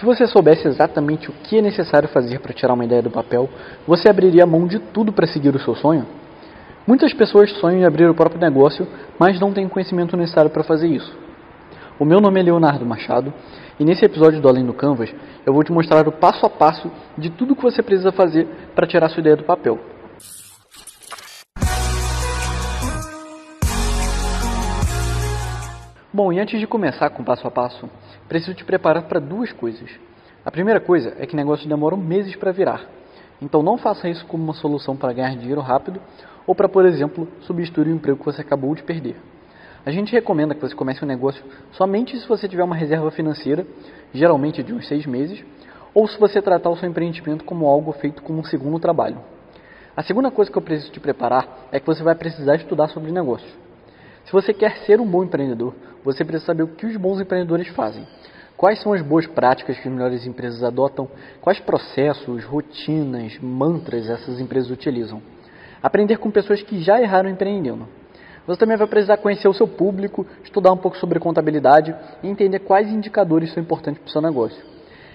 Se você soubesse exatamente o que é necessário fazer para tirar uma ideia do papel, você abriria mão de tudo para seguir o seu sonho? Muitas pessoas sonham em abrir o próprio negócio, mas não têm o conhecimento necessário para fazer isso. O meu nome é Leonardo Machado e nesse episódio do Além do Canvas eu vou te mostrar o passo a passo de tudo que você precisa fazer para tirar sua ideia do papel. Bom, e antes de começar com o passo a passo, preciso te preparar para duas coisas. A primeira coisa é que negócios demoram meses para virar. Então não faça isso como uma solução para ganhar dinheiro rápido ou para, por exemplo, substituir o emprego que você acabou de perder. A gente recomenda que você comece um negócio somente se você tiver uma reserva financeira, geralmente de uns seis meses, ou se você tratar o seu empreendimento como algo feito como um segundo trabalho. A segunda coisa que eu preciso te preparar é que você vai precisar estudar sobre negócios. Se você quer ser um bom empreendedor, você precisa saber o que os bons empreendedores fazem. Quais são as boas práticas que as melhores empresas adotam? Quais processos, rotinas, mantras essas empresas utilizam? Aprender com pessoas que já erraram empreendendo. Você também vai precisar conhecer o seu público, estudar um pouco sobre contabilidade e entender quais indicadores são importantes para o seu negócio.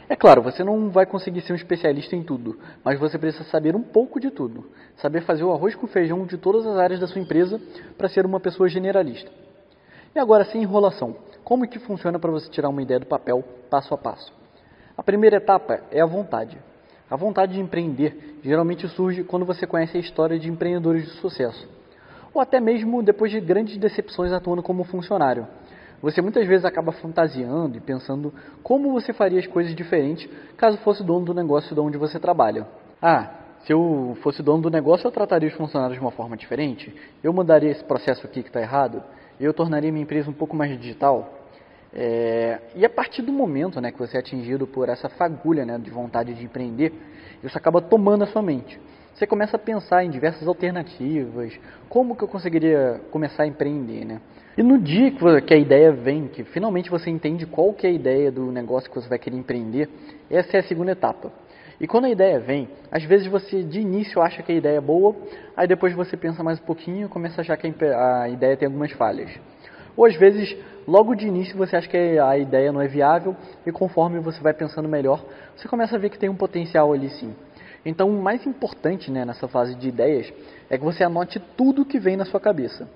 É claro, você não vai conseguir ser um especialista em tudo, mas você precisa saber um pouco de tudo. Saber fazer o arroz com feijão de todas as áreas da sua empresa para ser uma pessoa generalista. E agora, sem enrolação, como que funciona para você tirar uma ideia do papel passo a passo? A primeira etapa é a vontade. A vontade de empreender geralmente surge quando você conhece a história de empreendedores de sucesso, ou até mesmo depois de grandes decepções atuando como funcionário. Você muitas vezes acaba fantasiando e pensando como você faria as coisas diferentes caso fosse dono do negócio de onde você trabalha. Ah, se eu fosse dono do negócio, eu trataria os funcionários de uma forma diferente? Eu mudaria esse processo aqui que está errado? Eu tornaria minha empresa um pouco mais digital? É, e a partir do momento né, que você é atingido por essa fagulha né, de vontade de empreender, isso acaba tomando a sua mente. Você começa a pensar em diversas alternativas, como que eu conseguiria começar a empreender, né? E no dia que a ideia vem, que finalmente você entende qual que é a ideia do negócio que você vai querer empreender, essa é a segunda etapa. E quando a ideia vem, às vezes você de início acha que a ideia é boa, aí depois você pensa mais um pouquinho e começa a achar que a ideia tem algumas falhas. Ou às vezes, logo de início você acha que a ideia não é viável e conforme você vai pensando melhor, você começa a ver que tem um potencial ali sim. Então, o mais importante né, nessa fase de ideias é que você anote tudo que vem na sua cabeça.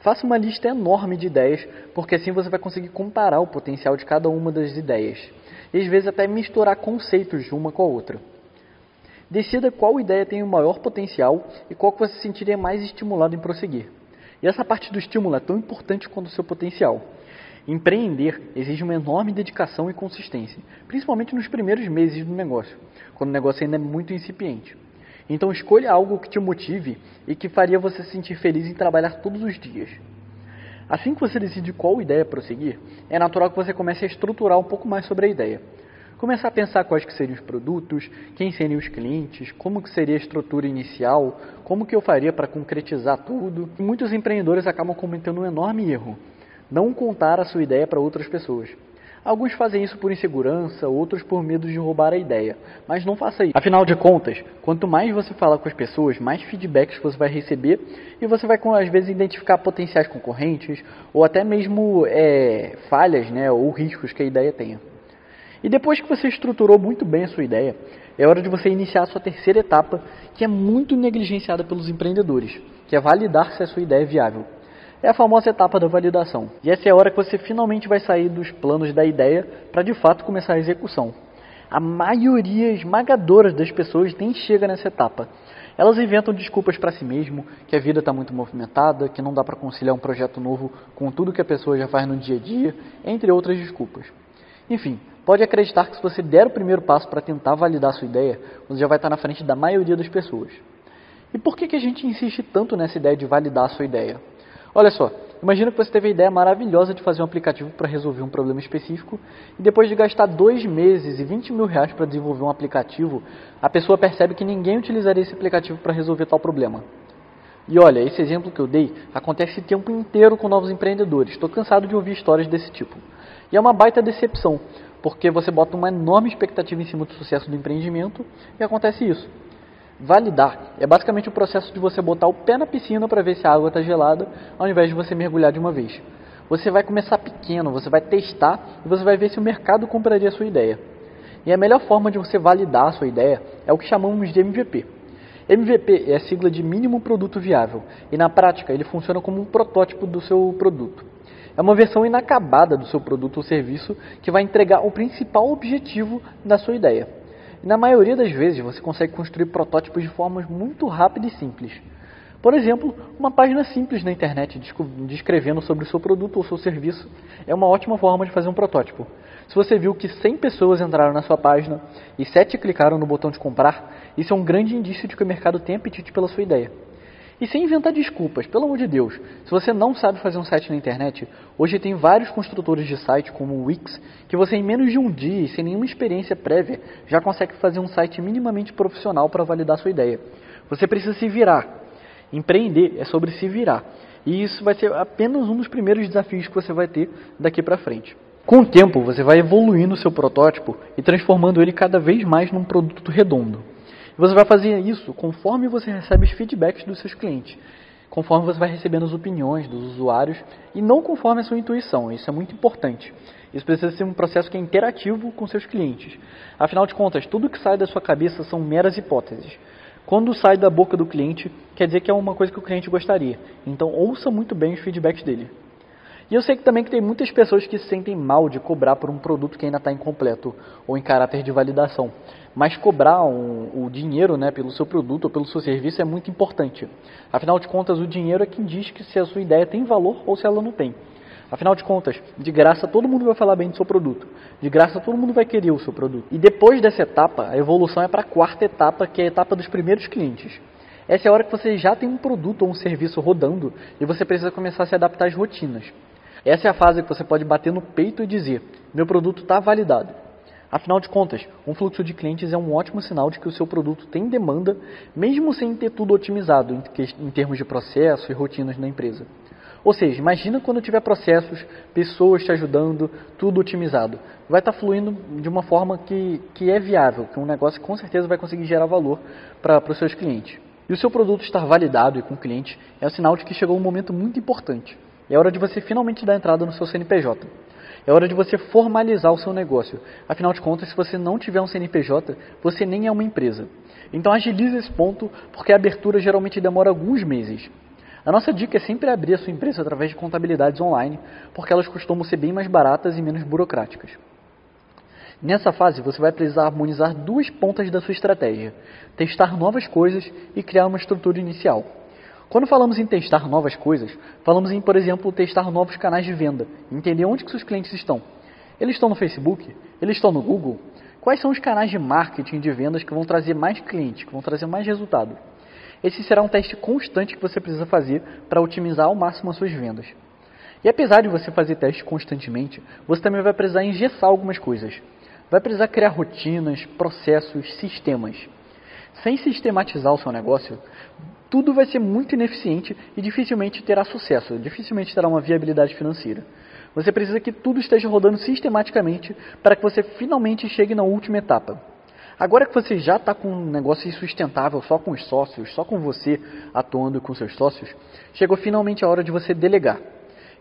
Faça uma lista enorme de ideias, porque assim você vai conseguir comparar o potencial de cada uma das ideias. E às vezes até misturar conceitos de uma com a outra. Decida qual ideia tem o maior potencial e qual que você se sentiria mais estimulado em prosseguir. E essa parte do estímulo é tão importante quanto o seu potencial. Empreender exige uma enorme dedicação e consistência, principalmente nos primeiros meses do negócio, quando o negócio ainda é muito incipiente. Então escolha algo que te motive e que faria você se sentir feliz em trabalhar todos os dias. Assim que você decide qual ideia prosseguir, é natural que você comece a estruturar um pouco mais sobre a ideia. Começar a pensar quais que seriam os produtos, quem seriam os clientes, como que seria a estrutura inicial, como que eu faria para concretizar tudo. E muitos empreendedores acabam cometendo um enorme erro, não contar a sua ideia para outras pessoas. Alguns fazem isso por insegurança, outros por medo de roubar a ideia. Mas não faça isso. Afinal de contas, quanto mais você fala com as pessoas, mais feedbacks você vai receber e você vai, às vezes, identificar potenciais concorrentes ou até mesmo é, falhas né, ou riscos que a ideia tenha. E depois que você estruturou muito bem a sua ideia, é hora de você iniciar a sua terceira etapa, que é muito negligenciada pelos empreendedores, que é validar se a sua ideia é viável é a famosa etapa da validação. E essa é a hora que você finalmente vai sair dos planos da ideia para de fato começar a execução. A maioria esmagadora das pessoas nem chega nessa etapa. Elas inventam desculpas para si mesmo, que a vida está muito movimentada, que não dá para conciliar um projeto novo com tudo que a pessoa já faz no dia a dia, entre outras desculpas. Enfim, pode acreditar que se você der o primeiro passo para tentar validar sua ideia, você já vai estar na frente da maioria das pessoas. E por que, que a gente insiste tanto nessa ideia de validar a sua ideia? Olha só, imagina que você teve a ideia maravilhosa de fazer um aplicativo para resolver um problema específico e depois de gastar dois meses e 20 mil reais para desenvolver um aplicativo, a pessoa percebe que ninguém utilizaria esse aplicativo para resolver tal problema. E olha, esse exemplo que eu dei acontece o tempo inteiro com novos empreendedores. Estou cansado de ouvir histórias desse tipo. E é uma baita decepção, porque você bota uma enorme expectativa em cima do sucesso do empreendimento e acontece isso. Validar é basicamente o processo de você botar o pé na piscina para ver se a água está gelada, ao invés de você mergulhar de uma vez. Você vai começar pequeno, você vai testar e você vai ver se o mercado compraria a sua ideia. E a melhor forma de você validar a sua ideia é o que chamamos de MVP. MVP é a sigla de mínimo produto viável e na prática ele funciona como um protótipo do seu produto. É uma versão inacabada do seu produto ou serviço que vai entregar o principal objetivo da sua ideia. Na maioria das vezes você consegue construir protótipos de formas muito rápidas e simples. Por exemplo, uma página simples na internet descrevendo sobre o seu produto ou seu serviço é uma ótima forma de fazer um protótipo. Se você viu que 100 pessoas entraram na sua página e 7 clicaram no botão de comprar, isso é um grande indício de que o mercado tem apetite pela sua ideia. E sem inventar desculpas, pelo amor de Deus. Se você não sabe fazer um site na internet, hoje tem vários construtores de site, como o Wix, que você em menos de um dia e sem nenhuma experiência prévia já consegue fazer um site minimamente profissional para validar sua ideia. Você precisa se virar. Empreender é sobre se virar. E isso vai ser apenas um dos primeiros desafios que você vai ter daqui para frente. Com o tempo, você vai evoluindo o seu protótipo e transformando ele cada vez mais num produto redondo. Você vai fazer isso conforme você recebe os feedbacks dos seus clientes, conforme você vai recebendo as opiniões dos usuários e não conforme a sua intuição. Isso é muito importante. Isso precisa ser um processo que é interativo com seus clientes. Afinal de contas, tudo que sai da sua cabeça são meras hipóteses. Quando sai da boca do cliente, quer dizer que é uma coisa que o cliente gostaria. Então, ouça muito bem os feedbacks dele. E eu sei que também que tem muitas pessoas que se sentem mal de cobrar por um produto que ainda está incompleto ou em caráter de validação. Mas cobrar um, o dinheiro né, pelo seu produto ou pelo seu serviço é muito importante. Afinal de contas, o dinheiro é quem diz que se a sua ideia tem valor ou se ela não tem. Afinal de contas, de graça todo mundo vai falar bem do seu produto. De graça todo mundo vai querer o seu produto. E depois dessa etapa, a evolução é para a quarta etapa, que é a etapa dos primeiros clientes. Essa é a hora que você já tem um produto ou um serviço rodando e você precisa começar a se adaptar às rotinas. Essa é a fase que você pode bater no peito e dizer: meu produto está validado. Afinal de contas, um fluxo de clientes é um ótimo sinal de que o seu produto tem demanda, mesmo sem ter tudo otimizado em termos de processo e rotinas na empresa. Ou seja, imagina quando tiver processos, pessoas te ajudando, tudo otimizado. Vai estar tá fluindo de uma forma que, que é viável, que um negócio com certeza vai conseguir gerar valor para os seus clientes. E o seu produto estar validado e com o cliente é um sinal de que chegou um momento muito importante. É hora de você finalmente dar entrada no seu CNPJ. É hora de você formalizar o seu negócio. Afinal de contas, se você não tiver um CNPJ, você nem é uma empresa. Então agilize esse ponto, porque a abertura geralmente demora alguns meses. A nossa dica é sempre abrir a sua empresa através de contabilidades online, porque elas costumam ser bem mais baratas e menos burocráticas. Nessa fase, você vai precisar harmonizar duas pontas da sua estratégia: testar novas coisas e criar uma estrutura inicial. Quando falamos em testar novas coisas, falamos em, por exemplo, testar novos canais de venda, entender onde que seus clientes estão. Eles estão no Facebook? Eles estão no Google? Quais são os canais de marketing de vendas que vão trazer mais clientes, que vão trazer mais resultado? Esse será um teste constante que você precisa fazer para otimizar ao máximo as suas vendas. E apesar de você fazer testes constantemente, você também vai precisar engessar algumas coisas. Vai precisar criar rotinas, processos, sistemas. Sem sistematizar o seu negócio, tudo vai ser muito ineficiente e dificilmente terá sucesso, dificilmente terá uma viabilidade financeira. Você precisa que tudo esteja rodando sistematicamente para que você finalmente chegue na última etapa, Agora que você já está com um negócio sustentável só com os sócios, só com você atuando com seus sócios, chegou finalmente a hora de você delegar.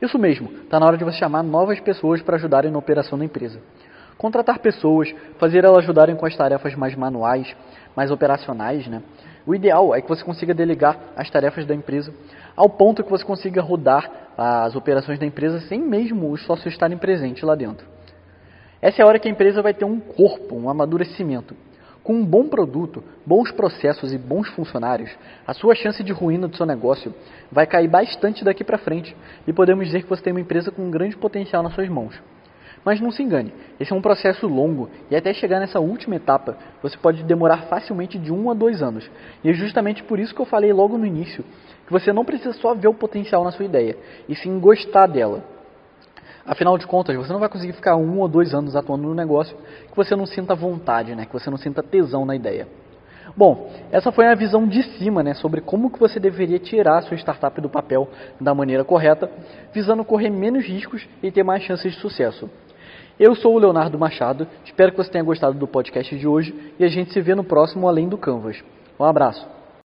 Isso mesmo, está na hora de você chamar novas pessoas para ajudarem na operação da empresa. Contratar pessoas, fazer elas ajudarem com as tarefas mais manuais, mais operacionais, né? O ideal é que você consiga delegar as tarefas da empresa ao ponto que você consiga rodar as operações da empresa sem mesmo os sócios estarem presentes lá dentro. Essa é a hora que a empresa vai ter um corpo, um amadurecimento. Com um bom produto, bons processos e bons funcionários, a sua chance de ruína do seu negócio vai cair bastante daqui para frente e podemos dizer que você tem uma empresa com um grande potencial nas suas mãos. Mas não se engane, esse é um processo longo e até chegar nessa última etapa você pode demorar facilmente de um a dois anos. E é justamente por isso que eu falei logo no início que você não precisa só ver o potencial na sua ideia, e sim gostar dela. Afinal de contas, você não vai conseguir ficar um ou dois anos atuando no negócio que você não sinta vontade, né? que você não sinta tesão na ideia. Bom, essa foi a visão de cima né, sobre como que você deveria tirar a sua startup do papel da maneira correta, visando correr menos riscos e ter mais chances de sucesso. Eu sou o Leonardo Machado, espero que você tenha gostado do podcast de hoje e a gente se vê no próximo Além do Canvas. Um abraço.